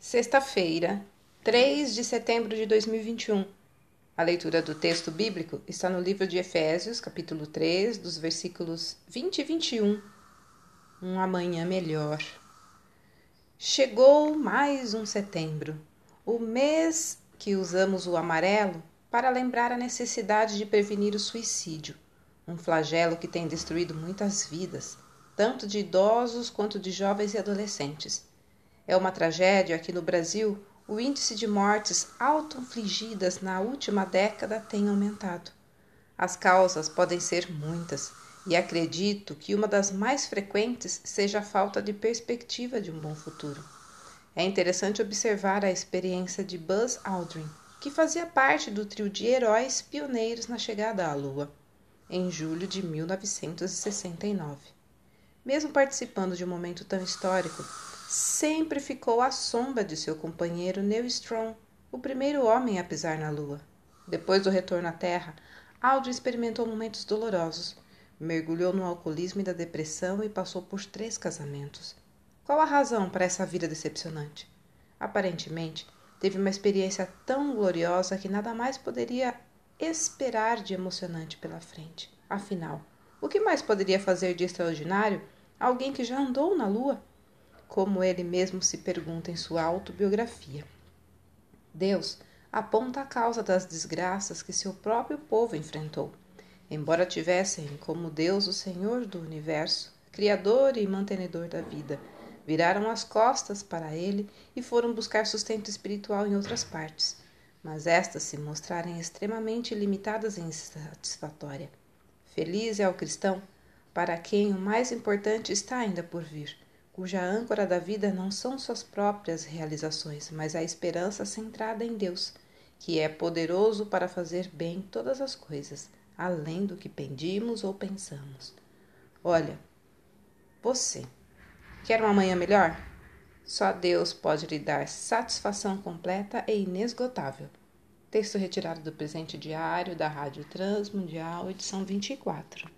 Sexta-feira, 3 de setembro de 2021. A leitura do texto bíblico está no livro de Efésios, capítulo 3, dos versículos 20 e 21. Um amanhã melhor. Chegou mais um setembro, o mês que usamos o amarelo para lembrar a necessidade de prevenir o suicídio, um flagelo que tem destruído muitas vidas, tanto de idosos quanto de jovens e adolescentes. É uma tragédia que no Brasil o índice de mortes auto-infligidas na última década tem aumentado. As causas podem ser muitas e acredito que uma das mais frequentes seja a falta de perspectiva de um bom futuro. É interessante observar a experiência de Buzz Aldrin, que fazia parte do trio de heróis pioneiros na chegada à Lua, em julho de 1969. Mesmo participando de um momento tão histórico, sempre ficou à sombra de seu companheiro Neil Strong, o primeiro homem a pisar na Lua. Depois do retorno à Terra, Aldrin experimentou momentos dolorosos. Mergulhou no alcoolismo e da depressão e passou por três casamentos. Qual a razão para essa vida decepcionante? Aparentemente, teve uma experiência tão gloriosa que nada mais poderia esperar de emocionante pela frente. Afinal, o que mais poderia fazer de extraordinário alguém que já andou na Lua? como ele mesmo se pergunta em sua autobiografia. Deus aponta a causa das desgraças que seu próprio povo enfrentou. Embora tivessem como Deus o Senhor do universo, Criador e mantenedor da vida, viraram as costas para ele e foram buscar sustento espiritual em outras partes, mas estas se mostrarem extremamente limitadas e insatisfatórias. Feliz é o cristão para quem o mais importante está ainda por vir cuja âncora da vida não são suas próprias realizações, mas a esperança centrada em Deus, que é poderoso para fazer bem todas as coisas, além do que pedimos ou pensamos. Olha, você quer uma manhã melhor? Só Deus pode lhe dar satisfação completa e inesgotável. Texto retirado do presente diário da Rádio Transmundial, edição 24.